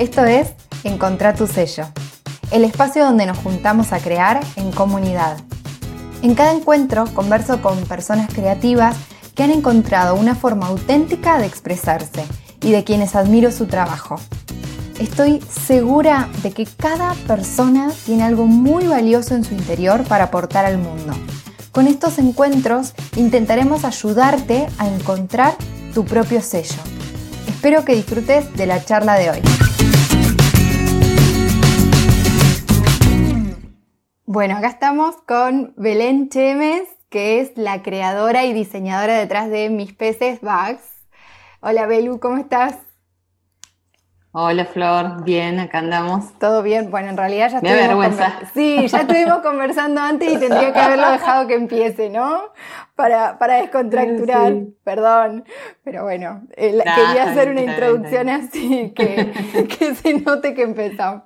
Esto es Encontrá tu sello, el espacio donde nos juntamos a crear en comunidad. En cada encuentro converso con personas creativas que han encontrado una forma auténtica de expresarse y de quienes admiro su trabajo. Estoy segura de que cada persona tiene algo muy valioso en su interior para aportar al mundo. Con estos encuentros intentaremos ayudarte a encontrar tu propio sello. Espero que disfrutes de la charla de hoy. Bueno, acá estamos con Belén Chemes, que es la creadora y diseñadora detrás de Mis Peces Bags. Hola Belu, ¿cómo estás? Hola Flor, bien, acá andamos. Todo bien, bueno, en realidad ya Me estuvimos, vergüenza. sí, ya estuvimos conversando antes y tendría que haberlo dejado que empiece, ¿no? Para, para descontracturar, Sí. perdón, pero bueno, eh, Nah, quería hacer una introducción así que, que se note que empezamos.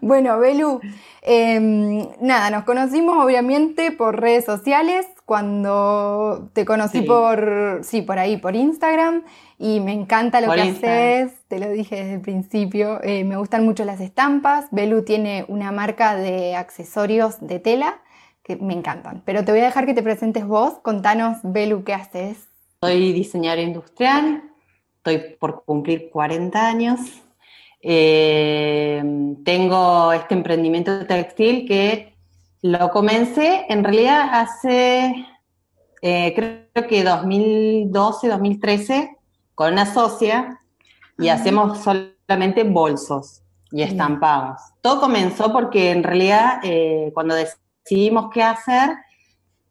Bueno, Belu, em, nada, nos conocimos obviamente por redes sociales, cuando te conocí Sí. por, sí, por ahí, por Instagram, y me encanta lo Por que Instagram. haces, te lo dije desde el principio, eh, me gustan mucho las estampas, Belu tiene una marca de accesorios de tela que me encantan, pero te voy a dejar que te presentes vos, contanos, Belu, ¿qué haces? Soy diseñadora industrial, estoy por cumplir 40 años. Eh, tengo este emprendimiento textil que lo comencé en realidad hace, eh, creo que 2012, 2013, con una socia y Ah. hacemos solamente bolsos y estampados. Todo comenzó porque en realidad eh, cuando decidimos qué hacer,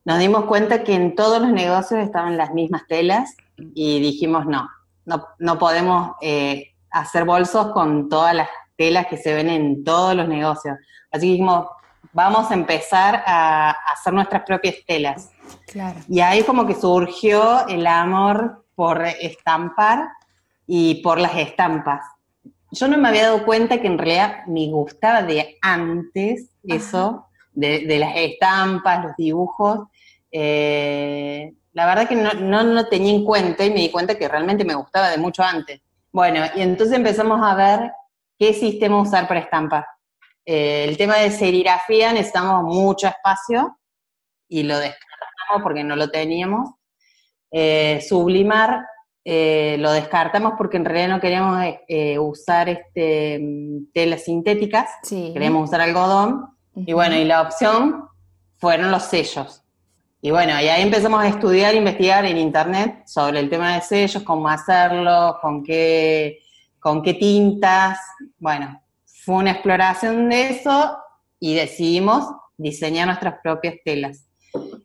nos dimos cuenta que en todos los negocios estaban las mismas telas y dijimos no, no, no podemos eh, hacer bolsos con todas las telas que se ven en todos los negocios. Así que dijimos, vamos a empezar a, hacer nuestras propias telas. Claro. Y ahí como que surgió el amor por estampar y por las estampas. Yo no me había dado cuenta que en realidad me gustaba de antes eso, de, de las estampas, los dibujos. Eh, la verdad que no, no lo tenía en cuenta y me di cuenta que realmente me gustaba de mucho antes. Bueno, y entonces empezamos a ver qué sistema usar para estampar. Eh, el tema de serigrafía necesitamos mucho espacio y lo descartamos porque no lo teníamos. Eh, sublimar eh, lo descartamos porque en realidad no queríamos eh, usar este, telas sintéticas, Sí. queríamos usar algodón. Y bueno, y la opción fueron los sellos. Y bueno, y ahí empezamos a estudiar, investigar en internet sobre el tema de sellos, cómo hacerlo, con qué, con qué tintas. Bueno, fue una exploración de eso y decidimos diseñar nuestras propias telas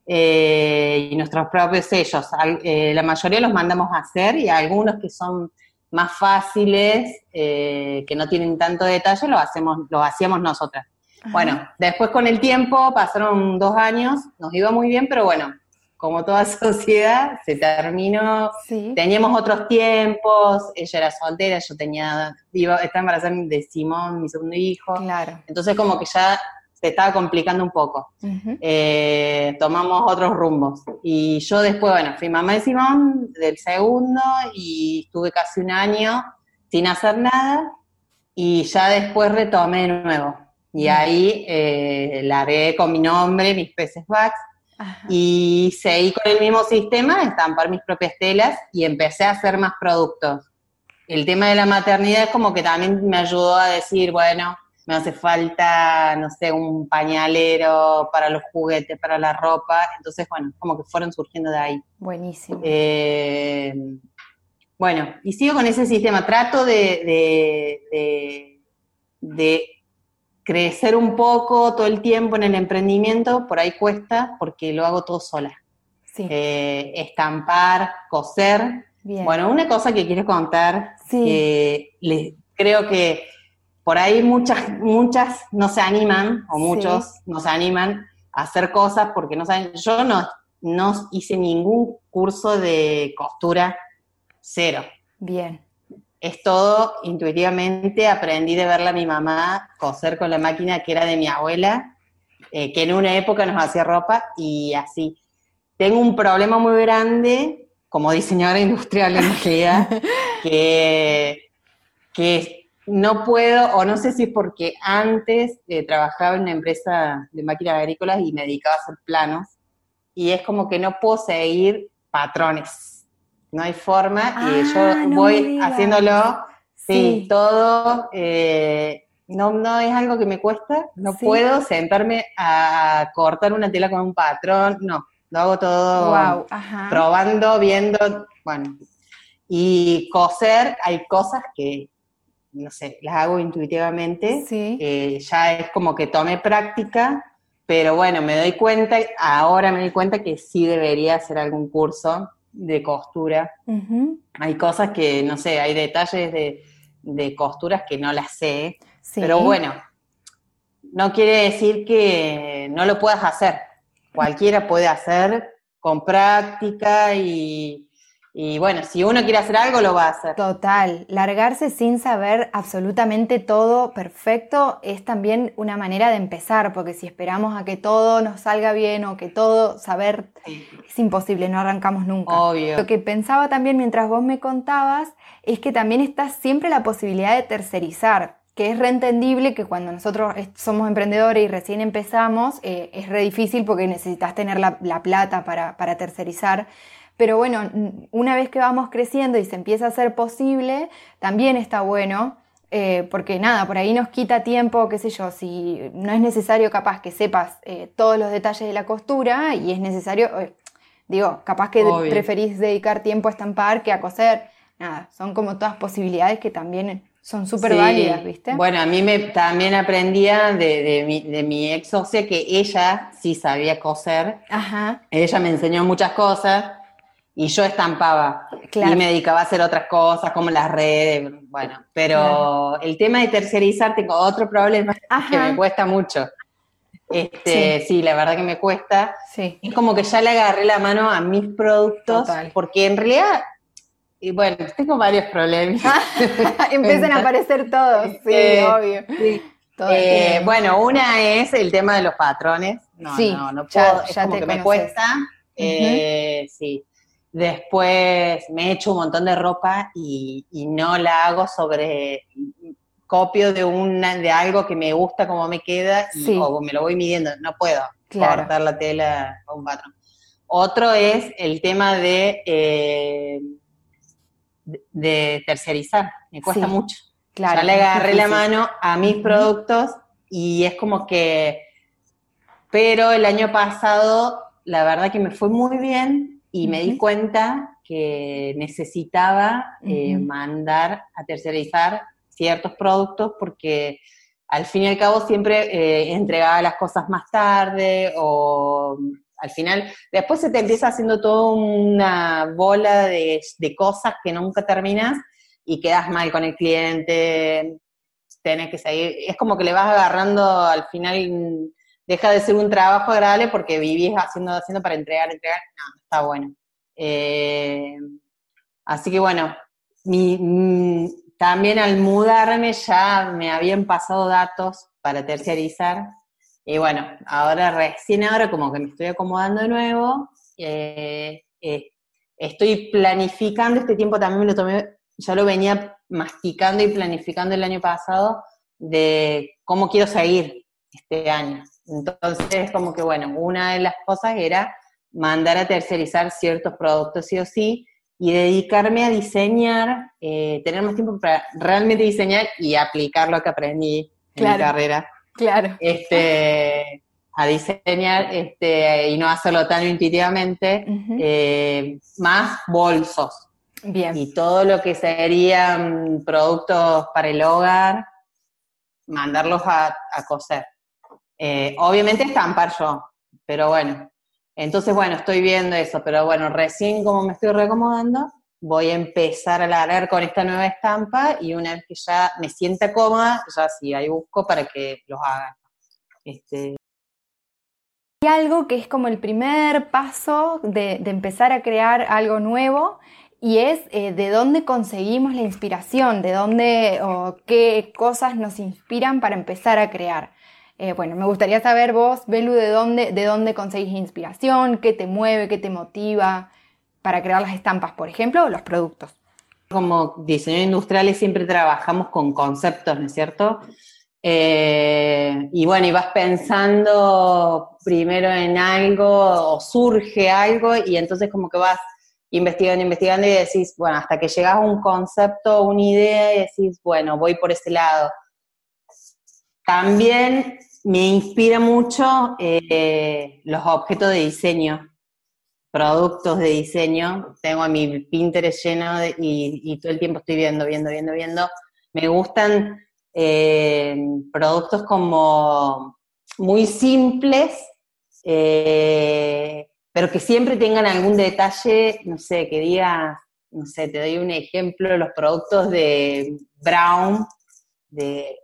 eh, y nuestros propios sellos. Eh, la mayoría los mandamos a hacer y algunos que son más fáciles, eh, que no tienen tanto detalle, los, hacemos, los hacíamos nosotras. Bueno, después con el tiempo, pasaron dos años, nos iba muy bien, pero bueno, como toda sociedad, se terminó, Sí. teníamos otros tiempos, ella era soltera, yo tenía, iba, estaba embarazada de Simón, mi segundo hijo, Claro. entonces como que ya se estaba complicando un poco. Eh, tomamos otros rumbos. Y yo después, bueno, fui mamá de Simón, del segundo, y estuve casi un año sin hacer nada, y ya después retomé de nuevo. Y ahí eh, largué con mi nombre, mis peces Ajá. y seguí con el mismo sistema, estampar mis propias telas, y empecé a hacer más productos. El tema de la maternidad es como que también me ayudó a decir, bueno, me hace falta, no sé, un pañalero para los juguetes, para la ropa. Entonces, bueno, como que fueron surgiendo de ahí. Buenísimo. Eh, bueno, y sigo con ese sistema. Trato de, de, de- de crecer un poco todo el tiempo en el emprendimiento. Por ahí cuesta porque lo hago todo sola. sí. Eh, estampar, coser. Bien. Bueno, una cosa que quiero contar, Sí. que les, creo que por ahí muchas, muchas no se animan, o Sí. muchos no se animan a hacer cosas porque no saben. Yo no, no hice ningún curso de costura, cero. Bien. Es todo intuitivamente, aprendí de verla a mi mamá coser con la máquina que era de mi abuela, eh, que en una época nos hacía ropa y así. Tengo un problema muy grande como diseñadora industrial en realidad, que, que no puedo, o no sé si es porque antes eh, trabajaba en una empresa de máquinas agrícolas y me dedicaba a hacer planos, y es como que no puedo seguir patrones. No hay forma, y yo Ah, no voy haciéndolo, sí, Sí. todo, eh, no, no es algo que me cuesta, no Sí. puedo sentarme a cortar una tela con un patrón, no, lo hago todo Wow, probando, viendo, bueno. Y coser, hay cosas que, no sé, las hago intuitivamente. Sí. Eh, ya es como que tomé práctica, pero bueno, me doy cuenta, ahora me doy cuenta que sí debería hacer algún curso de costura. Hay cosas que, no sé, hay detalles de, de costuras que no las sé, Sí. pero bueno, no quiere decir que no lo puedas hacer. Cualquiera puede hacer con práctica y, y bueno, si uno quiere hacer algo, lo va a hacer. Total, largarse sin saber absolutamente todo perfecto es también una manera de empezar, porque si esperamos a que todo nos salga bien o que todo saber es imposible, no arrancamos nunca. obvio. Lo que pensaba también mientras vos me contabas es que también está siempre la posibilidad de tercerizar, que es reentendible que cuando nosotros somos emprendedores y recién empezamos, eh, es re difícil porque necesitas tener la, la plata para, para tercerizar. Pero bueno, una vez que vamos creciendo y se empieza a hacer posible, también está bueno. eh, porque nada, por ahí nos quita tiempo, qué sé yo, si no es necesario capaz que sepas eh, todos los detalles de la costura y es necesario, eh, Digo, capaz que Obvio. preferís dedicar tiempo a estampar que a coser. Nada, son como todas posibilidades que también son súper Sí. válidas, ¿viste? Bueno, a mí me, también aprendía de, de mi, de mi ex socia que ella sí sabía coser. Ajá, Ella me enseñó muchas cosas y yo estampaba. Claro. Y me dedicaba a hacer otras cosas, como las redes, bueno. Pero Claro. el tema de tercerizar, tengo otro problema que me cuesta mucho. Este, sí. la verdad que me cuesta. Sí, Es como que ya le agarré la mano a mis productos, Total. porque en realidad, y bueno, tengo varios problemas. empiezan a aparecer todos, sí, Eh, obvio. Sí. Todo Eh, bueno, una es el tema de los patrones. No, Sí, no, no ya- puedo, es ya como te que me cuesta. Eh, sí. Después me he hecho un montón de ropa y, y no la hago sobre copio de una de algo que me gusta como me queda y Sí. o me lo voy midiendo, no puedo Claro. cortar la tela con un patrón. Otro es el tema de, eh, de, tercerizar, me cuesta Sí, mucho. Claro, ya le agarré la mano a mis productos y es como que, pero el año pasado la verdad que me fue muy bien y me di cuenta que necesitaba eh, mandar a tercerizar ciertos productos porque al fin y al cabo siempre eh, entregaba las cosas más tarde o al final, después se te empieza haciendo toda una bola de, de cosas que nunca terminas y quedas mal con el cliente, tenés que seguir, es como que le vas agarrando al final, deja de ser un trabajo agradable porque vivís haciendo, haciendo para entregar, entregar, no, está bueno. Eh, así que bueno, mm, también al mudarme ya me habían pasado datos para terciarizar y bueno, ahora recién ahora como que me estoy acomodando de nuevo, eh, eh, estoy planificando este tiempo, también me lo tomé, ya lo venía masticando y planificando el año pasado de cómo quiero seguir este año. Entonces, como que bueno, una de las cosas era mandar a tercerizar ciertos productos sí o sí y dedicarme a diseñar, eh, tener más tiempo para realmente diseñar y aplicar lo que aprendí en mi carrera Claro. este, a diseñar este, y no hacerlo tan intuitivamente, eh, más bolsos Bien. y todo lo que serían productos para el hogar, mandarlos a, a coser. Eh, obviamente estampar yo, pero bueno. Entonces, bueno, estoy viendo eso, pero bueno, recién como me estoy reacomodando, voy a empezar a largar con esta nueva estampa y una vez que ya me sienta cómoda, ya sí, ahí busco para que los haga. Este, Hay algo que es como el primer paso de, de empezar a crear algo nuevo y es eh, de dónde conseguimos la inspiración, de dónde o qué cosas nos inspiran para empezar a crear. Eh, bueno, me gustaría saber vos, Belu, de dónde, de dónde conseguís inspiración, qué te mueve, qué te motiva para crear las estampas, por ejemplo, o los productos. Como diseñadores industriales siempre trabajamos con conceptos, ¿no es cierto? Eh, y bueno, y vas pensando primero en algo o surge algo y entonces como que vas investigando, investigando y decís, bueno, hasta que llegas a un concepto, una idea y decís, bueno, voy por ese lado. También me inspira mucho eh, los objetos de diseño, productos de diseño. Tengo a mi Pinterest lleno y, todo el tiempo estoy viendo, viendo, viendo, viendo. Me gustan eh, productos como muy simples, eh, pero que siempre tengan algún detalle, no sé, que diga, no sé, te doy un ejemplo, los productos de Brown, de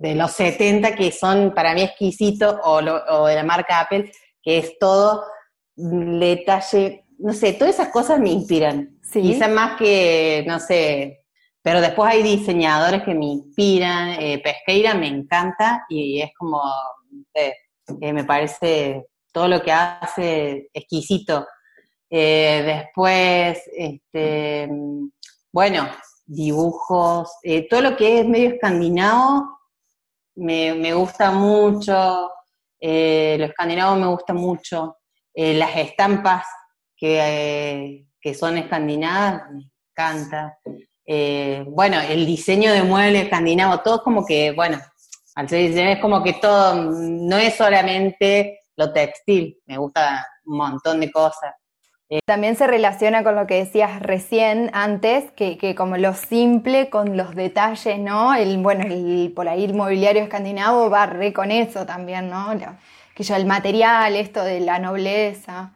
de los 70 que son para mí exquisitos, o, de la marca Apple, que es todo detalle, no sé, todas esas cosas me inspiran. Sí. Quizá más que, no sé, pero después hay diseñadores que me inspiran, eh, Pesqueira me encanta y es como, eh, me parece todo lo que hace exquisito. Eh, después, este, bueno, dibujos, todo lo que es medio escandinavo me, gusta mucho, eh, lo escandinavo me gusta mucho, eh, las estampas que, que, son escandinavas, me encanta. Eh, bueno, el diseño de muebles escandinavo, todo como que, bueno, al ser es como que todo, no es solamente lo textil, me gusta un montón de cosas. También se relaciona con lo que decías recién antes, que, como lo simple con los detalles, ¿no? El, bueno, el por ahí el mobiliario escandinavo va re con eso también, ¿no? que yo, el material, esto de la nobleza.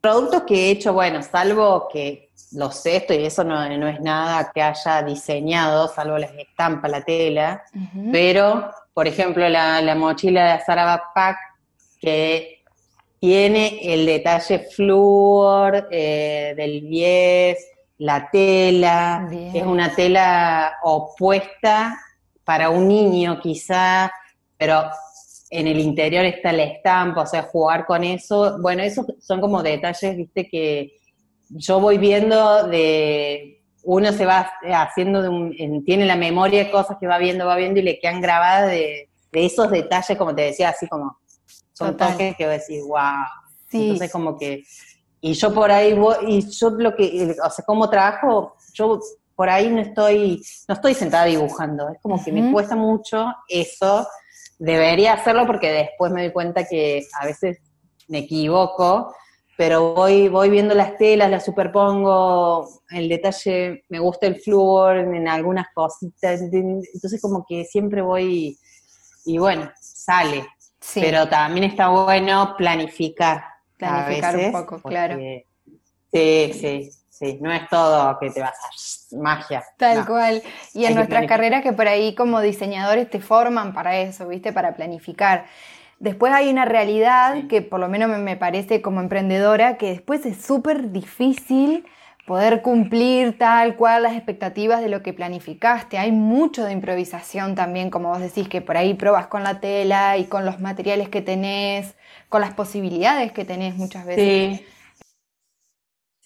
Productos que he hecho, bueno, salvo que lo sé, esto y eso no, es nada que haya diseñado, salvo las estampas, la tela, pero, por ejemplo, la, la mochila de Zara Backpack, que tiene el detalle flúor eh, del bies, la tela, es una tela opuesta para un niño quizá, pero en el interior está la estampa, o sea, jugar con eso. Bueno, esos son como detalles, viste, que yo voy viendo de, uno se va haciendo, de un, tiene la memoria de cosas que va viendo, va viendo y le quedan grabadas de, de esos detalles, como te decía, así como son toques que voy a decir, wow. Entonces como que, y yo por ahí, voy, y yo lo que, o sea, como trabajo, yo por ahí no estoy, no estoy sentada dibujando, es como que me cuesta mucho eso, debería hacerlo porque después me doy cuenta que a veces me equivoco, pero voy, voy viendo las telas, las superpongo, el detalle, me gusta el flúor en algunas cositas, entonces como que siempre voy, y bueno, sale, pero también está bueno planificar. Planificar un poco, claro. Sí, sí, sí. No es todo que te vas a magia. Tal cual. Y en nuestras carreras que por ahí como diseñadores te forman para eso, ¿viste? Para planificar. Después hay una realidad que por lo menos me parece como emprendedora que después es súper difícil poder cumplir tal cual las expectativas de lo que planificaste. Hay mucho de improvisación también, como vos decís, que por ahí probas con la tela y con los materiales que tenés, con las posibilidades que tenés muchas veces. Sí.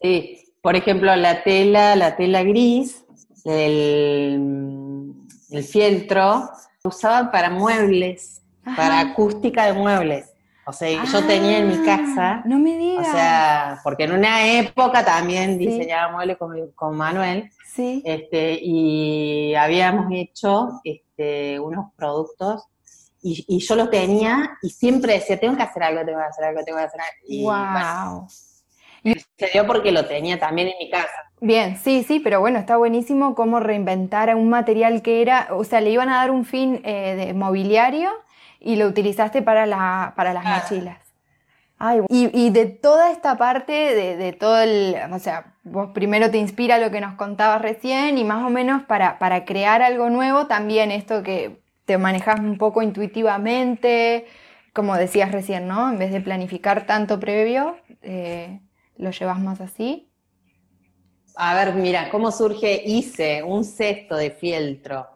Sí, por ejemplo, la tela, la tela gris, el, el fieltro, usaban para muebles, para acústica de muebles. O sea, yo tenía en mi casa. Ah, no me digas. O sea, porque en una época también diseñaba muebles con, Manuel. Sí. Este, y habíamos hecho este, unos productos y, yo los tenía y siempre decía, tengo que hacer algo, tengo que hacer algo, tengo que hacer algo. Y, wow. se dio porque lo tenía también en mi casa. Bien, sí, sí, pero bueno, está buenísimo cómo reinventar un material que era, o sea, le iban a dar un fin eh, de mobiliario y lo utilizaste para, la, para las mochilas. y, de toda esta parte, de, todo el, o sea, vos primero te inspira lo que nos contabas recién y más o menos para, para crear algo nuevo, también esto que te manejas un poco intuitivamente, como decías recién, ¿no? En vez de planificar tanto previo, eh, lo llevas más así. A ver, mira, ¿cómo surge? Hice un cesto de fieltro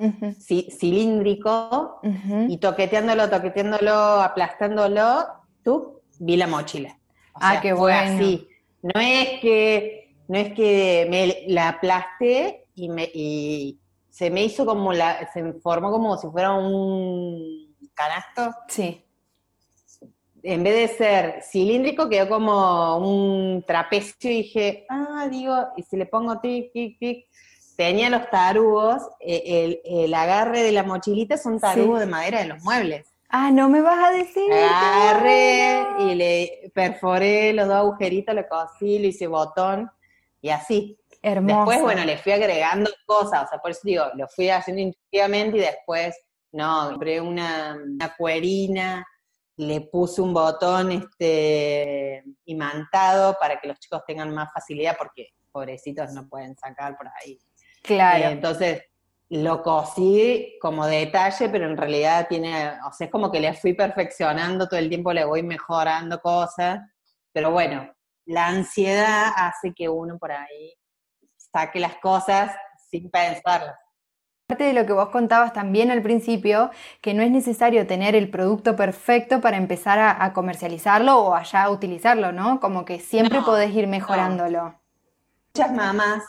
cilíndrico y toqueteándolo, toqueteándolo, aplastándolo, tú vi la mochila. ah, qué bueno. No es que no es que me la aplasté y, me, y se me hizo como la, se formó como si fuera un canasto. Sí. En vez de ser cilíndrico, quedó como un trapecio y dije, ah, digo, y si le pongo tic, tic, tic, tenía los tarugos, eh, el, el, agarre de la mochilita son tarugos de madera de los muebles. Ah, no me vas a decir. Agarré y le perforé los dos agujeritos, le cosí, le hice botón y así. Hermoso. Después, bueno, le fui agregando cosas, o sea, por eso digo, lo fui haciendo intuitivamente y después, no, compré una, una cuerina, le puse un botón este, imantado para que los chicos tengan más facilidad porque pobrecitos no pueden sacar por ahí. Claro. Eh, entonces, lo cosí como detalle, pero en realidad tiene, o sea, es como que le fui perfeccionando todo el tiempo, le voy mejorando cosas, pero bueno, la ansiedad hace que uno por ahí saque las cosas sin pensarlas. Parte de lo que vos contabas también al principio, que no es necesario tener el producto perfecto para empezar a, comercializarlo o allá a utilizarlo, ¿no? Como que siempre podés ir mejorándolo. Muchas mamás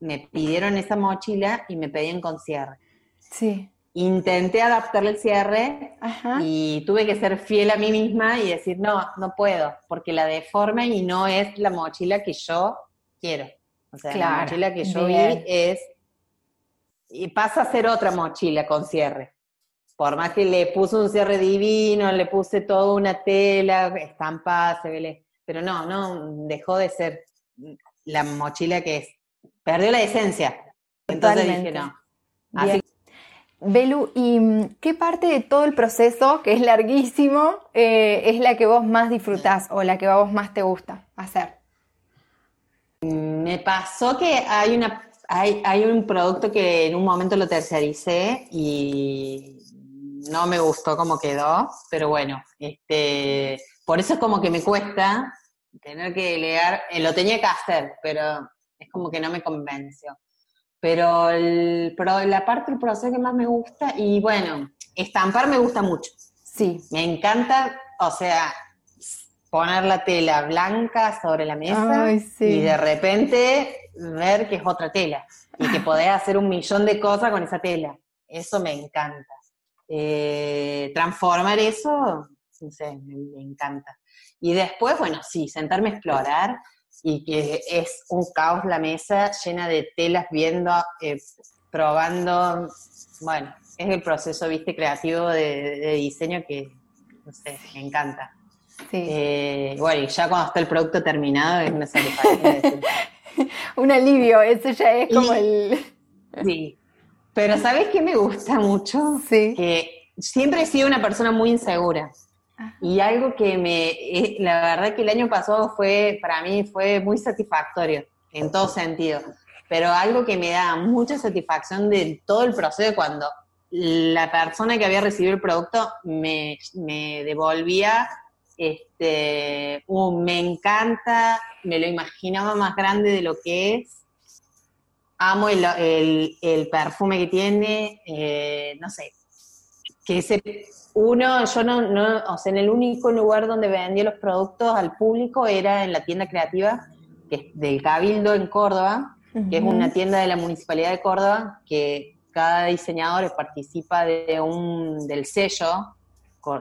me pidieron esa mochila y me pedían con cierre. Sí. Intenté adaptarle el cierre y tuve que ser fiel a mí misma y decir, no, no puedo, porque la deforma y no es la mochila que yo quiero. O sea, la mochila que yo vi es, y pasa a ser otra mochila con cierre. Por más que le puse un cierre divino, le puse toda una tela, estampada, se ve, pero no, no, dejó de ser la mochila que es. Perdió la esencia. Entonces dije, no. Así Belu, ¿y mm, qué parte de todo el proceso, que es larguísimo, eh, es la que vos más disfrutás o la que a vos más te gusta hacer? Me pasó que hay, una, hay, hay un producto que en un momento lo tercericé y no me gustó cómo quedó, pero bueno, este, por eso es como que me cuesta tener que delegar, eh, lo tenía que hacer, pero es como que no me convenció. Pero, el, pero la parte del proceso que más me gusta, y bueno, estampar me gusta mucho. Sí. Me encanta, o sea, poner la tela blanca sobre la mesa y de repente ver que es otra tela y que podés hacer un millón de cosas con esa tela. Eso me encanta. Eh, transformar eso, no sé, me, encanta. Y después, bueno, sí, sentarme a explorar y que es un caos la mesa llena de telas viendo, eh, probando, bueno, es el proceso, viste, creativo de diseño que, no sé, me encanta. Sí. Eh, bueno, y ya cuando está el producto terminado es una satisfacción. Un alivio, eso ya es como el... Sí, pero ¿sabes qué me gusta mucho? Sí. Que siempre he sido una persona muy insegura. Y algo que me, eh, la verdad que el año pasado fue, para mí fue muy satisfactorio, en todo sentido. Pero algo que me da mucha satisfacción de todo el proceso cuando la persona que había recibido el producto me, me devolvía este, uh, me encanta, me lo imaginaba más grande de lo que es. Amo el, el, perfume que tiene, eh, no sé, que ese uno, yo no, no, o sea, en el único lugar donde vendía los productos al público era en la tienda creativa que es del Cabildo en Córdoba, que es una tienda de la Municipalidad de Córdoba, que cada diseñador participa de un, del sello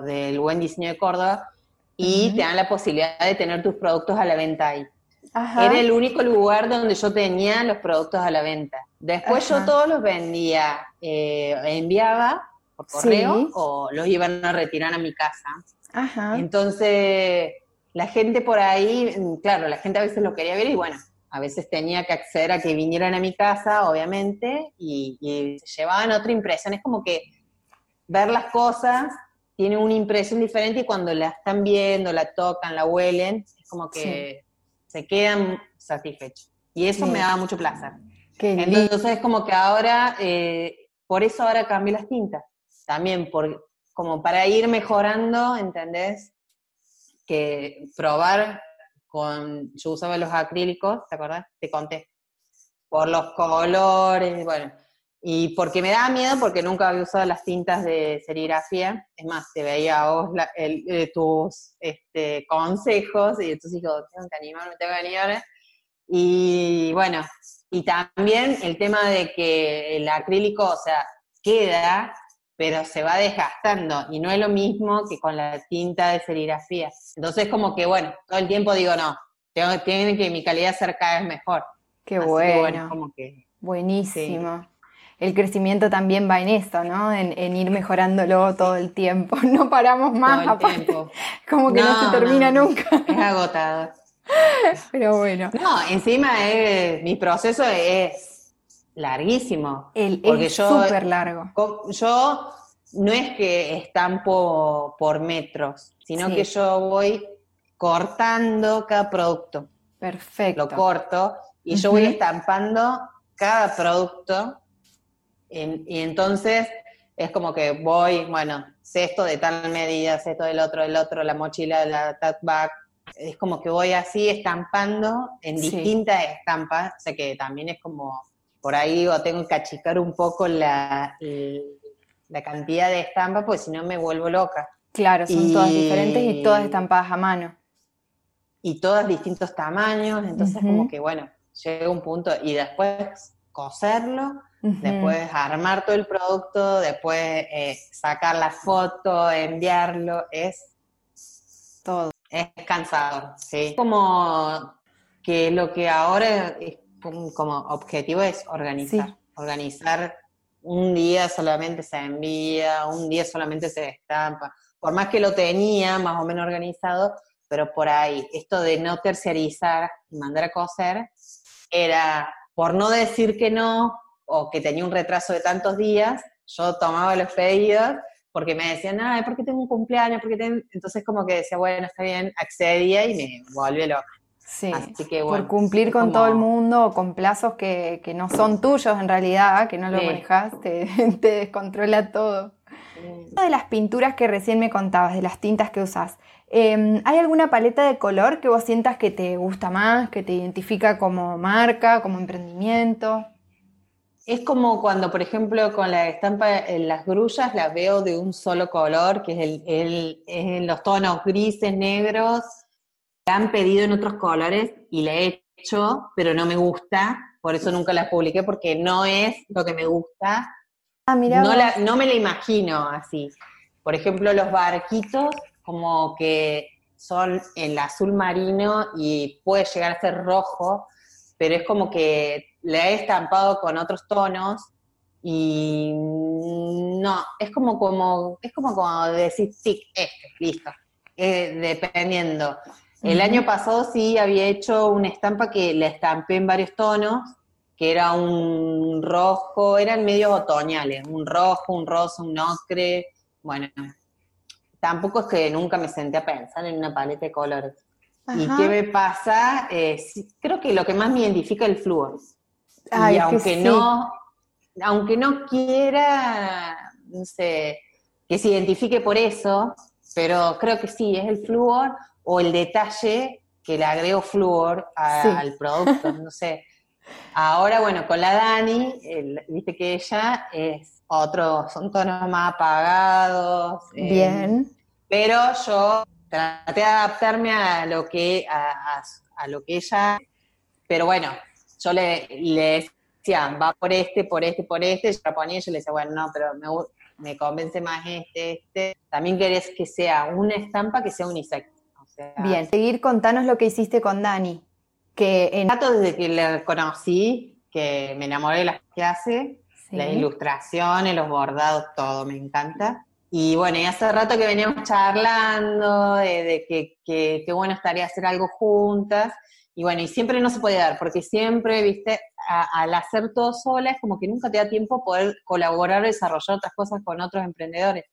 del buen diseño de Córdoba, y te dan la posibilidad de tener tus productos a la venta ahí. Era el único lugar donde yo tenía los productos a la venta. Después yo todos los vendía, eh, enviaba por correo o los iban a retirar a mi casa. Entonces, la gente por ahí, claro, la gente a veces lo quería ver y bueno, a veces tenía que acceder a que vinieran a mi casa, obviamente, y, y llevaban otra impresión. Es como que ver las cosas tiene una impresión diferente y cuando la están viendo, la tocan, la huelen, es como que se quedan satisfechos. Y eso me da mucho placer. Entonces es como que ahora, eh, por eso ahora cambio las tintas. También por, como para ir mejorando, ¿entendés? Que probar con, yo usaba los acrílicos, ¿te acordás? Te conté. Por los colores, bueno y porque me da miedo, porque nunca había usado las tintas de serigrafía. Es más, te veía a vos eh, tus este, consejos y entonces digo, tengo que animarme, tengo que animarme. Y bueno, y también el tema de que el acrílico, o sea, queda, pero se va desgastando y no es lo mismo que con la tinta de serigrafía. Entonces como que bueno, todo el tiempo digo no, tengo, tiene que mi calidad ser cada vez mejor. Qué bueno. como que, Buenísimo. El crecimiento también va en esto, ¿no? En, ir mejorándolo todo el tiempo. No paramos más, todo el tiempo. como que no, se termina nunca. Es agotado. Pero bueno. No, encima es, mi proceso es larguísimo. El, porque es súper largo. Yo no es que estampo por metros, sino que yo voy cortando cada producto. Perfecto. Lo corto y yo voy estampando cada producto y entonces es como que voy, bueno, sé esto de tal medida, sé esto del otro, del otro, la mochila, la tat bag, es como que voy así estampando en distintas estampas, o sea que también es como por ahí o tengo que achicar un poco la, la cantidad de estampas, porque si no me vuelvo loca. Claro, son todas diferentes y todas estampadas a mano. Y todas distintos tamaños, entonces como que bueno, llega un punto y después coserlo, después armar todo el producto, después eh, sacar la foto, enviarlo, es todo. Es cansador, sí. Como que lo que ahora es como objetivo es organizar. Organizar un día solamente se envía, un día solamente se estampa. Por más que lo tenía más o menos organizado, pero por ahí, esto de no terciarizar y mandar a coser, era por no decir que no o que tenía un retraso de tantos días, yo tomaba los pedidos porque me decían, ay, ¿por qué tengo un cumpleaños? ¿Por tengo? Entonces como que decía, bueno, está bien, accedía y me volví loca. Sí, por cumplir con todo el mundo o con plazos que, no son tuyos en realidad, que no lo manejas, te, descontrola todo. Una de las pinturas que recién me contabas, de las tintas que usas, em, ¿hay alguna paleta de color que vos sientas que te gusta más, que te identifica como marca, como emprendimiento? Es como cuando, por ejemplo, con la estampa en las grullas las veo de un solo color, que es, el, es los tonos grises, negros, han pedido en otros colores y le he hecho, pero no me gusta, por eso nunca las publiqué, porque no es lo que me gusta. Ah, mira. No, no me la imagino así. Por ejemplo, los barquitos, como que son el azul marino y puede llegar a ser rojo, pero es como que le he estampado con otros tonos y no, es como, como, es como, como decir, tic, este, listo, eh, dependiendo. El año pasado sí había hecho una estampa que la estampé en varios tonos, que era un rojo, eran medios otoñales, un rojo, un rosa, un ocre, bueno, tampoco es que nunca me senté a pensar en una paleta de colores. ¿Y qué me pasa? Eh, creo que lo que más me identifica es el flúor. Y aunque no, aunque no quiera, no sé, que se identifique por eso, pero creo que sí, es el flúor o el detalle que le agrego flúor al producto, no sé. Ahora, bueno, con la Dani, viste que ella es otro, son tonos más apagados. Eh, Bien. pero yo traté de adaptarme a lo que, a, lo que ella, pero bueno, yo le, le, decía, va por este, por este, por este, yo la ponía y yo le decía, bueno, no, pero me, me convence más este, este. También querés que sea una estampa que sea unisex. Bien, seguir contanos lo que hiciste con Dani. Que en... Desde que le conocí, que me enamoré de las clases, las ilustraciones, los bordados, todo, me encanta. Y bueno, y hace rato que veníamos charlando de, que, que, bueno estaría hacer algo juntas. Y bueno, y siempre no se puede dar, porque siempre, viste, al hacer todo sola es como que nunca te da tiempo poder colaborar, desarrollar otras cosas con otros emprendedores.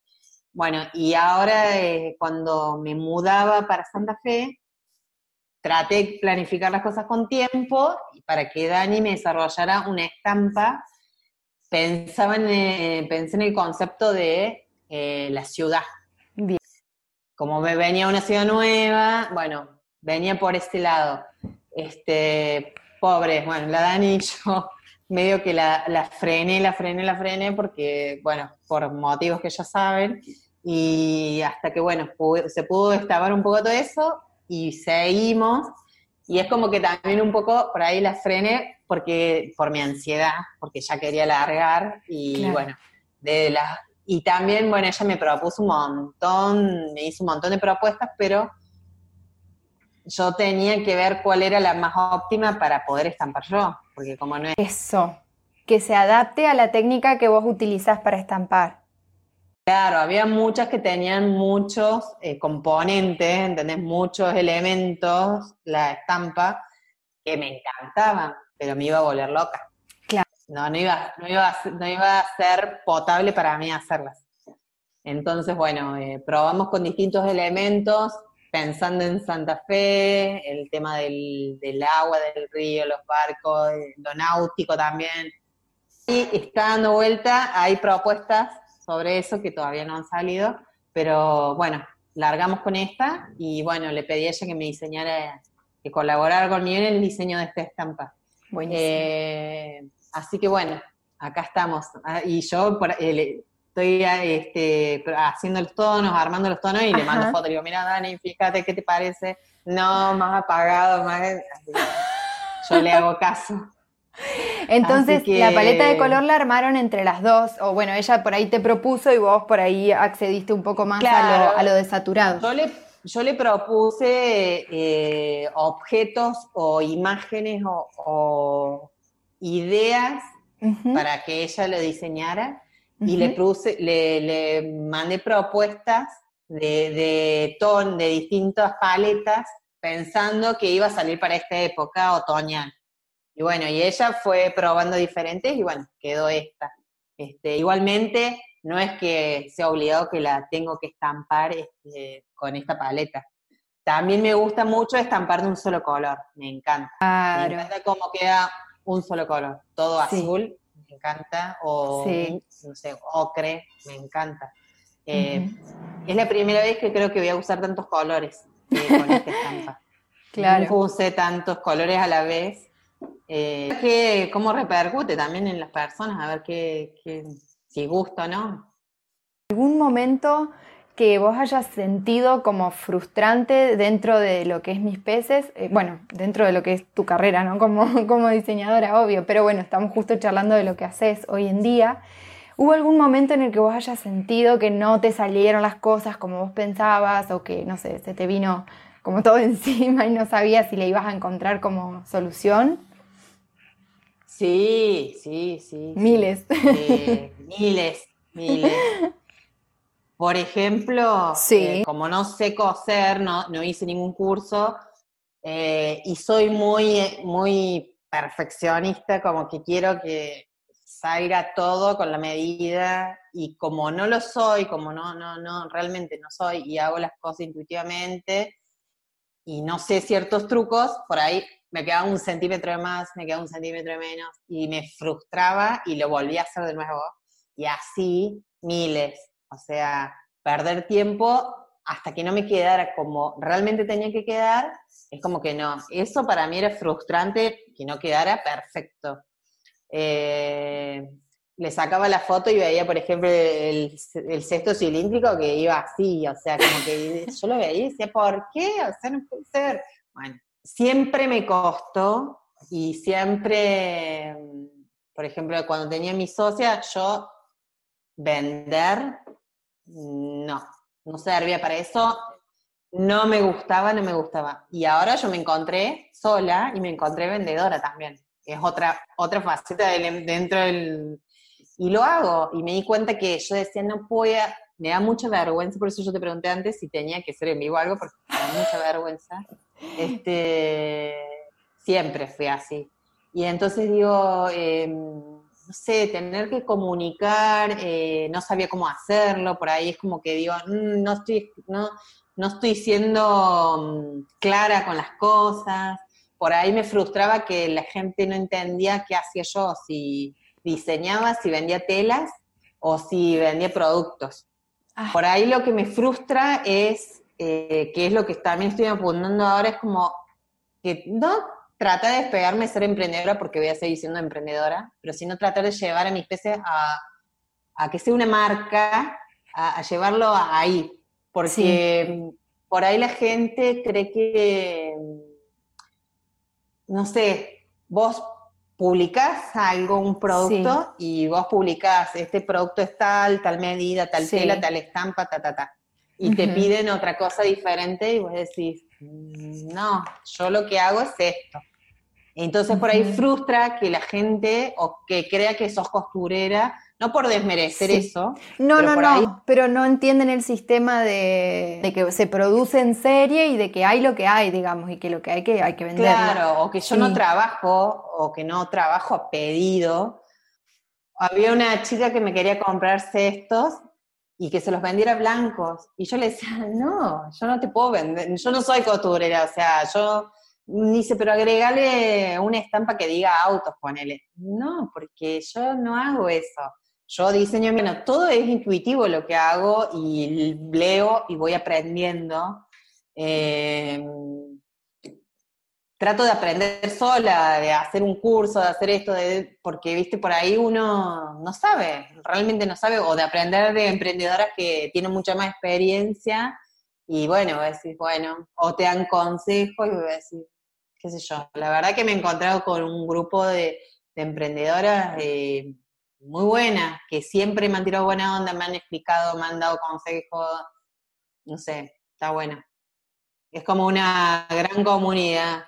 Bueno, y ahora eh, cuando me mudaba para Santa Fe, traté de planificar las cosas con tiempo para que Dani me desarrollara una estampa. Pensaba en, eh, pensé en el concepto de eh, la ciudad. Bien. Como me venía una ciudad nueva, bueno, venía por este lado. Este, pobre, bueno, la Dani y yo medio que la, la frené, la frené, la frené, porque, bueno, por motivos que ya saben, y hasta que, bueno, se pudo destapar un poco todo eso y seguimos. Y es como que también un poco por ahí la frené porque, por mi ansiedad, porque ya quería largar y bueno, de las y también, bueno, ella me propuso un montón, me hizo un montón de propuestas, pero yo tenía que ver cuál era la más óptima para poder estampar yo, porque como no es... Eso, que se adapte a la técnica que vos utilizás para estampar. Claro, había muchas que tenían muchos eh, componentes, ¿entendés? Muchos elementos, la estampa, que me encantaban, pero me iba a volver loca. No, no iba, no iba, no iba a ser potable para mí hacerlas. Entonces, bueno, eh, probamos con distintos elementos, pensando en Santa Fe, el tema del, agua, del río, los barcos, lo náutico también. Y está dando vuelta, hay propuestas sobre eso que todavía no han salido, pero bueno, largamos con esta y bueno, le pedí a ella que me diseñara, que colaborara conmigo en el diseño de esta estampa. Eh, Así que bueno, acá estamos. Ah, y yo eh, estoy este, haciendo los tonos, armando los tonos y le mando fotos. Le digo, mira Dani, fíjate qué te parece. No, más apagado, más... Yo le hago caso. Entonces, la paleta de color la armaron entre las dos, o bueno, ella por ahí te propuso y vos por ahí accediste un poco más a, lo, desaturado. Yo le, yo le propuse eh, objetos o imágenes o ideas para que ella lo diseñara y le, le, mandé propuestas de, ton, de distintas paletas pensando que iba a salir para esta época otoñal. Y bueno, y ella fue probando diferentes y bueno, quedó esta. Este, igualmente, no es que sea obligado que la tengo que estampar este, con esta paleta. También me gusta mucho estampar de un solo color, me encanta. Me encanta cómo queda un solo color, todo azul, me encanta, o no sé, ocre, me encanta. Eh, es la primera vez que creo que voy a usar tantos colores eh, con esta estampa. Claro. Usé tantos colores a la vez. Eh, ¿Cómo repercute también en las personas? A ver qué, qué si gusta o no. ¿Algún momento que vos hayas sentido como frustrante dentro de lo que es mis peces, eh, bueno, dentro de lo que es tu carrera, ¿no? Como, como diseñadora, obvio, pero bueno, estamos justo charlando de lo que haces hoy en día. ¿Hubo algún momento en el que vos hayas sentido que no te salieron las cosas como vos pensabas o que, no sé, se te vino como todo encima y no sabías si le ibas a encontrar como solución? Sí, sí, sí. Miles. miles, miles. Por ejemplo, eh, como no sé coser, no, no hice ningún curso eh, y soy muy, muy perfeccionista, como que quiero que salga todo con la medida y como no lo soy, como no, no, no, realmente no soy y hago las cosas intuitivamente y no sé ciertos trucos, por ahí me quedaba un centímetro de más, me quedaba un centímetro de menos y me frustraba y lo volví a hacer de nuevo y así miles o sea, perder tiempo hasta que no me quedara como realmente tenía que quedar, es como que no. Eso para mí era frustrante que no quedara perfecto. Eh, le sacaba la foto y veía, por ejemplo, el, el, cesto cilíndrico que iba así, o sea, como que yo lo veía y decía, ¿por qué? O sea, no puede ser. Bueno, siempre me costó y siempre, por ejemplo, cuando tenía mi socia, yo vender no, no servía para eso, no me gustaba, no me gustaba. Y ahora yo me encontré sola y me encontré vendedora también. Es otra, otra faceta dentro del... Y lo hago, y me di cuenta que yo decía, no puedo, me da mucha vergüenza, por eso yo te pregunté antes si tenía que ser en vivo algo, porque me da mucha vergüenza. Este, siempre fui así. Y entonces digo, eh, no sé, tener que comunicar, eh, no sabía cómo hacerlo, por ahí es como que digo, mm, no, estoy, no, no estoy siendo mm, clara con las cosas, por ahí me frustraba que la gente no entendía qué hacía yo, si diseñaba, si vendía telas o si vendía productos. Ah. Por ahí lo que me frustra es, eh, que es lo que también estoy apuntando ahora, es como que no trata de despegarme de ser emprendedora porque voy a seguir siendo emprendedora, pero sino tratar de llevar a mis peces a, que sea una marca, a, llevarlo ahí, porque por ahí la gente cree que no sé, vos publicás algo, un producto, y vos publicás, este producto es tal, tal medida, tal tela, tal estampa, ta, ta, ta. Y te piden otra cosa diferente y vos decís, mm, no, yo lo que hago es esto. Entonces por ahí frustra que la gente o que crea que sos costurera, no por desmerecer eso. No, no, no, pero no entienden el sistema de, que se produce en serie y de que hay lo que hay, digamos, y que lo que hay que hay que vender. Claro, o que yo no trabajo, o que no trabajo a pedido. Había una chica que me quería comprar cestos y que se los vendiera blancos. Y yo le decía, no, yo no te puedo vender, yo no soy costurera, o sea, yo Dice, pero agregale una estampa que diga autos, ponele. No, porque yo no hago eso. Yo diseño, bueno, todo es intuitivo lo que hago y leo y voy aprendiendo. Eh, trato de aprender sola, de hacer un curso, de hacer esto, de, porque, viste, por ahí uno no sabe, realmente no sabe, o de aprender de emprendedoras que tienen mucha más experiencia y bueno, decir, bueno, o te dan consejos y voy a decir, qué sé yo. La verdad que me he encontrado con un grupo de, emprendedoras eh, muy buenas, que siempre me han tirado buena onda, me han explicado, me han dado consejos, no sé, está buena. Es como una gran comunidad.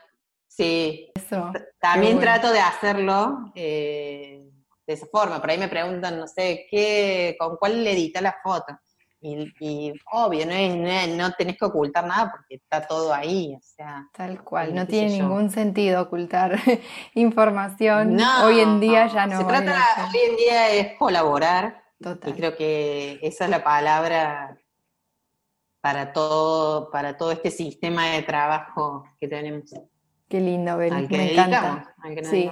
Sí. Eso, También trato de hacerlo eh, de esa forma. Por ahí me preguntan, no sé, ¿qué, ¿con cuál le edita la foto? Y, obvio, no, no, tenés que ocultar nada porque está todo ahí, o sea. Tal cual, no tiene ningún sentido ocultar información. hoy en día ya no. Se trata, hoy en día es colaborar. Total. Y creo que esa es la palabra para todo, para todo este sistema de trabajo que tenemos. Qué lindo, Bel, me encanta. sí,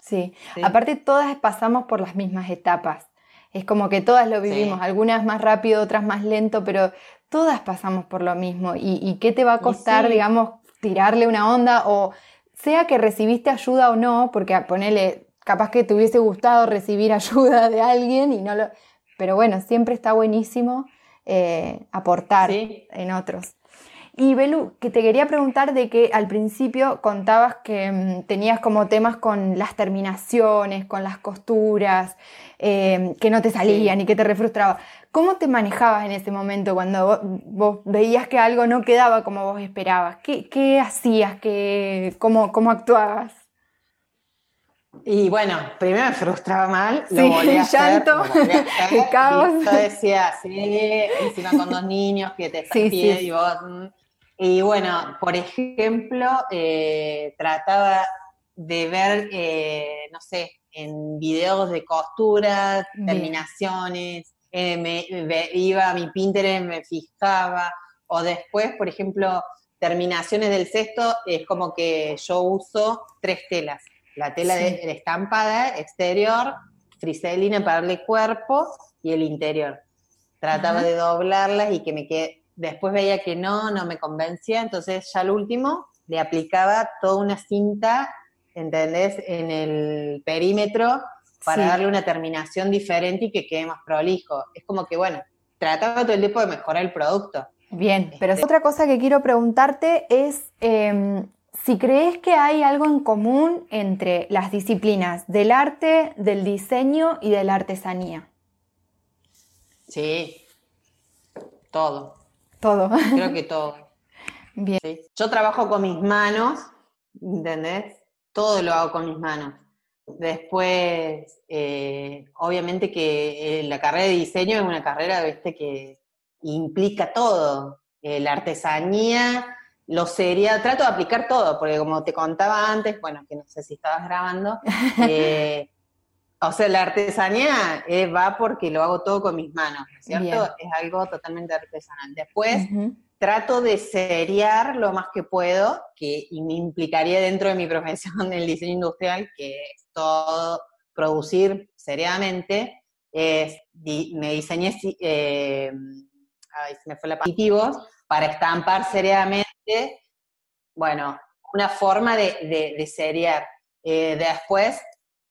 sí, Aparte, todas pasamos por las mismas etapas. Es como que todas lo vivimos, algunas más rápido, otras más lento, pero todas pasamos por lo mismo. ¿Y, qué te va a costar, digamos, tirarle una onda o sea que recibiste ayuda o no, porque ponele, capaz que te hubiese gustado recibir ayuda de alguien y no lo... Pero bueno, siempre está buenísimo eh, aportar en otros. Y Belu, que te quería preguntar de que al principio contabas que mm, tenías como temas con las terminaciones, con las costuras, em, que no te salían y que te refrustraba. ¿Cómo te manejabas en ese momento cuando vos, veías que algo no quedaba como vos esperabas? ¿Qué, hacías? ¿Qué, cómo, ¿Cómo actuabas? Y bueno, primero me frustraba mal, lo volví a hacer, llanto. Y yo decía, sí, encima con dos niños que te sí, y vos... Y bueno, por ejemplo, eh, trataba de ver, eh, no sé, en videos de costura, terminaciones, eh, me, iba a mi Pinterest, me fijaba, o después, por ejemplo, terminaciones del cesto, es como que yo uso tres telas. La tela de, estampada exterior, friselina para darle cuerpo y el interior. Trataba de doblarlas y que me quede después veía que no, no me convencía, entonces ya al último le aplicaba toda una cinta, ¿entendés?, en el perímetro para darle una terminación diferente y que quede más prolijo. Es como que, bueno, trataba todo el tiempo de mejorar el producto. Bien, pero este otra cosa que quiero preguntarte es em, si crees que hay algo en común entre las disciplinas del arte, del diseño y de la artesanía. Sí, todo. Todo. Creo que todo. Bien. Yo trabajo con mis manos, ¿entendés? Todo lo hago con mis manos. Después, eh, obviamente que eh, la carrera de diseño es una carrera, viste, que implica todo. Eh, la artesanía, lo sería, trato de aplicar todo, porque como te contaba antes, bueno, que no sé si estabas grabando, o sea, la artesanía eh, va porque lo hago todo con mis manos, ¿no es cierto? Es algo totalmente artesanal. Después trato de seriar lo más que puedo, que me implicaría dentro de mi profesión del diseño industrial, que es todo producir seriamente. me diseñé, eh, ay, se me fue la para estampar seriamente, bueno, una forma de, de, seriar. Eh, después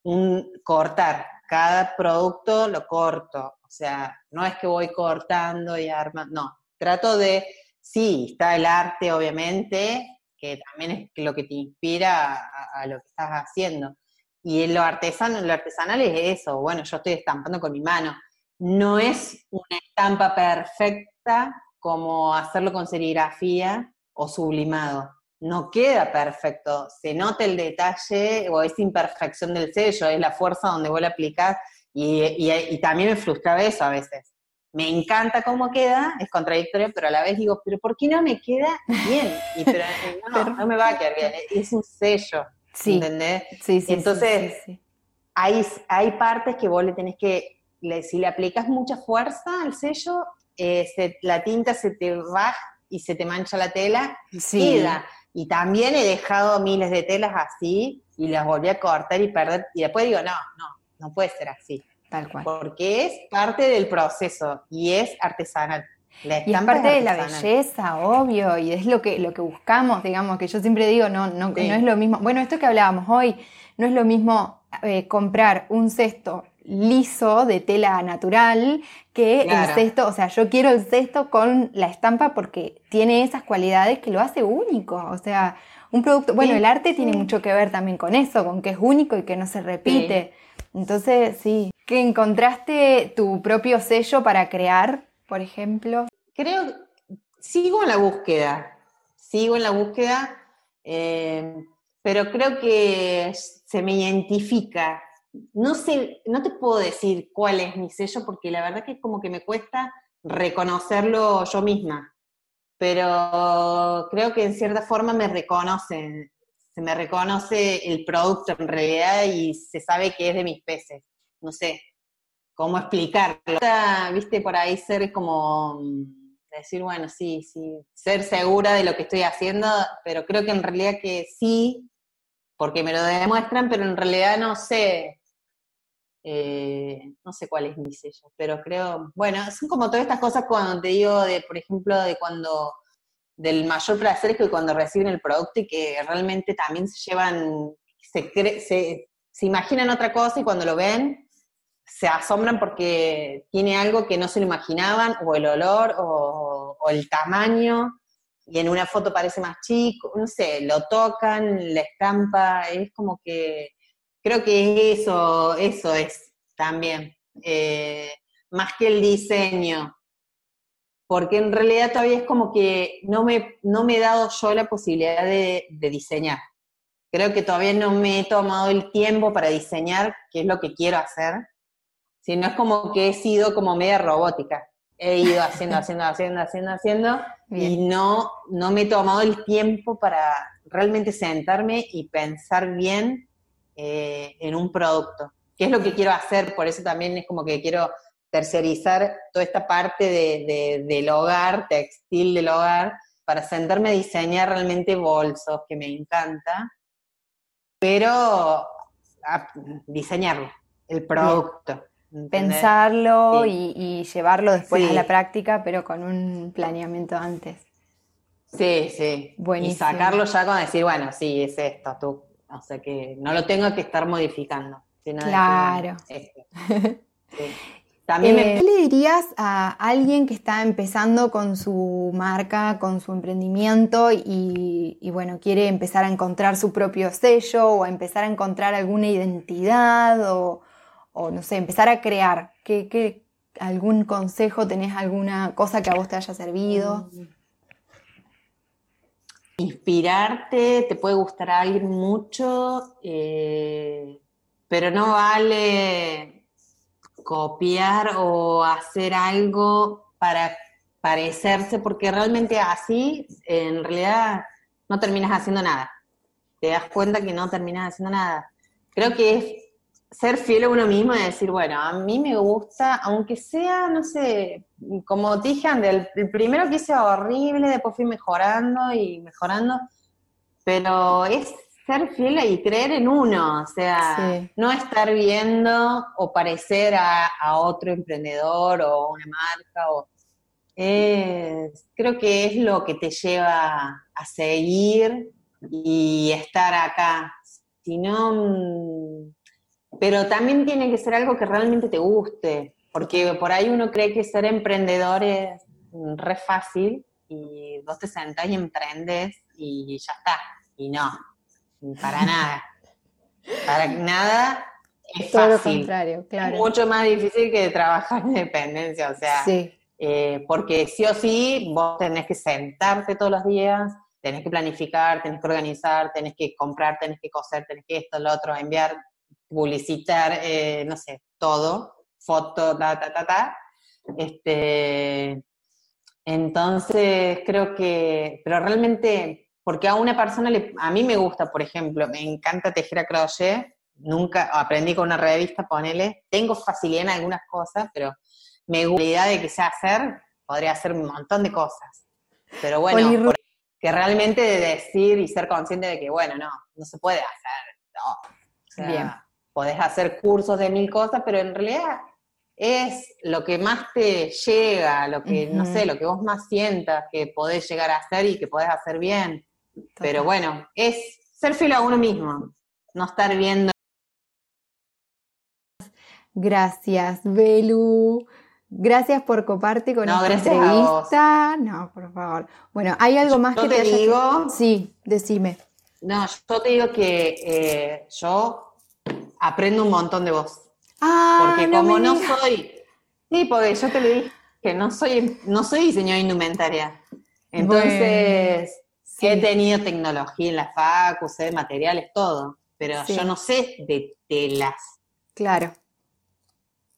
un cortar. Cada producto lo corto. O sea, no es que voy cortando y armando, no. Trato de, sí, está el arte, obviamente, que también es lo que te inspira a, lo que estás haciendo. Y lo artesano, lo artesanal es eso, bueno, yo estoy estampando con mi mano. No es una estampa perfecta como hacerlo con serigrafía o sublimado. No queda perfecto, se nota el detalle o esa imperfección del sello, es la fuerza donde vos la aplicás y, y también me frustraba eso a veces me encanta cómo queda, es contradictorio, pero a la vez digo, pero ¿por qué no me queda bien? Y pero, no, no, me va a quedar bien, es un sello, sí. ¿entendés? Sí, sí, Entonces, Hay, hay partes que vos le tenés que, si le aplicas mucha fuerza al sello, eh, la tinta se te baja y se te mancha la tela queda. Y también he dejado miles de telas así y las volví a cortar y perder, y después digo, no, no, no puede ser así. Tal cual. Porque es parte del proceso y es artesanal. y es parte de la belleza, obvio, y es lo que, lo que buscamos, digamos, que yo siempre digo, no, no, no es lo mismo, bueno, esto que hablábamos hoy, no es lo mismo eh, comprar un cesto liso de tela natural que el cesto, o sea, yo quiero el cesto con la estampa porque tiene esas cualidades que lo hace único, o sea, un producto, bueno, el arte tiene mucho que ver también con eso, con que es único y que no se repite. Entonces, sí, que encontraste tu propio sello para crear, por ejemplo. Creo, sigo en la búsqueda, sigo en la búsqueda, eh, pero creo que se me identifica. No sé, no te puedo decir cuál es mi sello porque la verdad que como que me cuesta reconocerlo yo misma, pero creo que en cierta forma me reconocen, se me reconoce el producto en realidad y se sabe que es de mis peces. No sé cómo explicarlo. Viste, por ahí ser como mm, decir, bueno, sí, sí, ser segura de lo que estoy haciendo, pero creo que en realidad que sí, porque me lo demuestran, pero en realidad no sé, eh, no sé cuál es mi sello, pero creo, bueno, son como todas estas cosas cuando te digo de, por ejemplo, de cuando del mayor placer que cuando reciben el producto y que realmente también se llevan, se, se, se imaginan otra cosa y cuando lo ven se asombran porque tiene algo que no se lo imaginaban, o el olor, o, el tamaño, y en una foto parece más chico, no sé, lo tocan, la estampa, es como que, creo que eso, eso es también, eh, más que el diseño, porque en realidad todavía es como que no me, no me he dado yo la posibilidad de, diseñar. Creo que todavía no me he tomado el tiempo para diseñar, qué es lo que quiero hacer, sino es como que he sido como media robótica. He ido haciendo, haciendo, haciendo, haciendo, haciendo, y no, no me he tomado el tiempo para realmente sentarme y pensar bien eh, en un producto. ¿Qué es lo que quiero hacer? Por eso también es como que quiero tercerizar toda esta parte de, del hogar, textil del hogar, para sentarme a diseñar realmente bolsos, que me encanta, pero a diseñarlo, el producto. Pensarlo y, llevarlo después a la práctica, pero con un planeamiento antes. Sí, sí. Y sacarlo ya con decir, bueno, sí, es esto, tú. O sea que no lo tengo que estar modificando. claro. Eh, ¿Qué le dirías a alguien que está empezando con su marca, con su emprendimiento y, bueno, quiere empezar a encontrar su propio sello o a empezar a encontrar alguna identidad o, no sé, empezar a crear? ¿Qué, algún consejo? ¿Tenés alguna cosa que a vos te haya servido? Inspirarte, te puede gustar a alguien mucho, eh, pero no vale copiar o hacer algo para parecerse, porque realmente así en realidad no terminas haciendo nada. Te das cuenta que no terminas haciendo nada. Creo que es ser fiel a uno mismo y decir, bueno, a mí me gusta, aunque sea, no sé, como te dije antes, el, primero que hice horrible, después fui mejorando y mejorando, pero es ser fiel y creer en uno, o sea, no estar viendo o parecer a, otro emprendedor o una marca. O, creo que es lo que te lleva a seguir y estar acá. Si no, pero también tiene que ser algo que realmente te guste, porque por ahí uno cree que ser emprendedor es re fácil y vos te sentás y emprendes y ya está. Y no, para nada. Para nada es Todo lo fácil. contrario, claro. Es mucho más difícil que trabajar en dependencia, o sea, Sí, eh, porque sí o sí vos tenés que sentarte todos los días, tenés que planificar, tenés que organizar, tenés que comprar, tenés que coser, tenés que esto, lo otro, enviar, publicitar, eh, no sé, todo, foto, ta, ta, ta, ta. Este, entonces creo que, pero realmente, porque a una persona, le, a mí me gusta, por ejemplo, me encanta tejer a crochet, nunca aprendí con una revista, ponele, tengo facilidad en algunas cosas, pero me gusta la idea de que sé hacer, podría hacer un montón de cosas. Pero bueno, por- que realmente de decir y ser consciente de que, bueno, no, no se puede hacer, no. O sea, Bien. Podés hacer cursos de mil cosas, pero en realidad es lo que más te llega, lo que, no sé, lo que vos más sientas que podés llegar a hacer y que podés hacer bien. Pero bueno, es ser fiel a uno mismo, no estar viendo Gracias, Belu. Gracias por coparte con No, esta entrevista. No, por favor. Bueno, ¿hay algo más Yo que te haya- digo- Sí, decime. No, yo te digo que eh, yo aprendo un montón de vos. Ah, Porque no como no digas. soy, sí, porque yo te lo dije, que no soy, no soy diseñadora de indumentaria. Entonces, Sí, he tenido tecnología en la facu, sé de materiales, todo, pero Sí. yo no sé de telas. claro.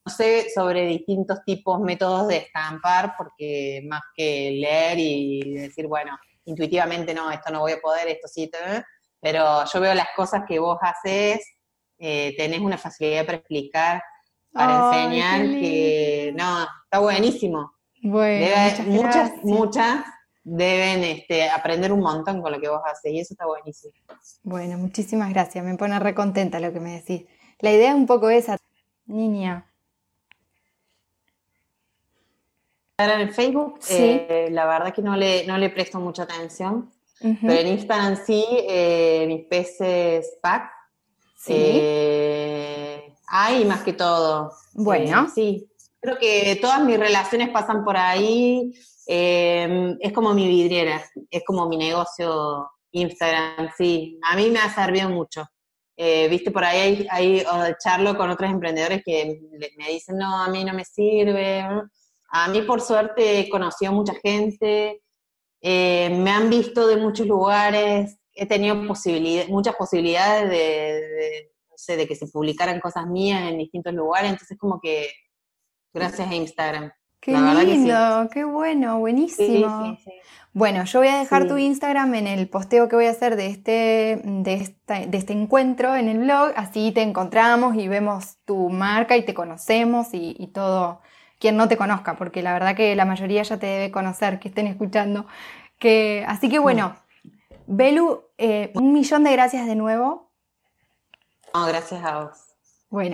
No sé sobre distintos tipos, métodos de estampar, porque más que leer y decir, bueno, intuitivamente no, esto no voy a poder, esto sí, pero yo veo las cosas que vos haces, eh, tenés una facilidad para explicar, para enseñar, que no, está buenísimo. Bueno, Debe- muchas muchas, deben este, aprender un montón con lo que vos haces, y eso está buenísimo. Bueno, muchísimas gracias. Me pone re contenta lo que me decís. La idea es un poco esa, niña. Ahora en Facebook, Sí. eh, la verdad que no le, no le presto mucha atención. Pero en Instagram sí, eh, mis peces pack. Sí. eh, hay más que todo. Bueno. Sí, creo que todas mis relaciones pasan por ahí. eh, es como mi vidriera, es como mi negocio Instagram, sí. A mí me ha servido mucho. Eh, Viste, por ahí o charlo con otros emprendedores que me dicen, no, a mí no me sirve. A mí, por suerte, he conocido mucha gente, eh, me han visto de muchos lugares, he tenido posibilidad, muchas posibilidades de, de, no sé, de que se publicaran cosas mías en distintos lugares, entonces como que gracias a Instagram. Qué la sí. lindo, qué bueno, buenísimo. sí, sí. Bueno, yo voy a dejar tu Instagram en el posteo que voy a hacer de este, de esta- de este encuentro en el blog, así te encontramos y vemos tu marca y te conocemos y, y todo, quien no te conozca, porque la verdad que la mayoría ya te debe conocer, que estén escuchando. Que, así que bueno, Belu, eh, un millón de gracias de nuevo. No, gracias a vos. Bueno.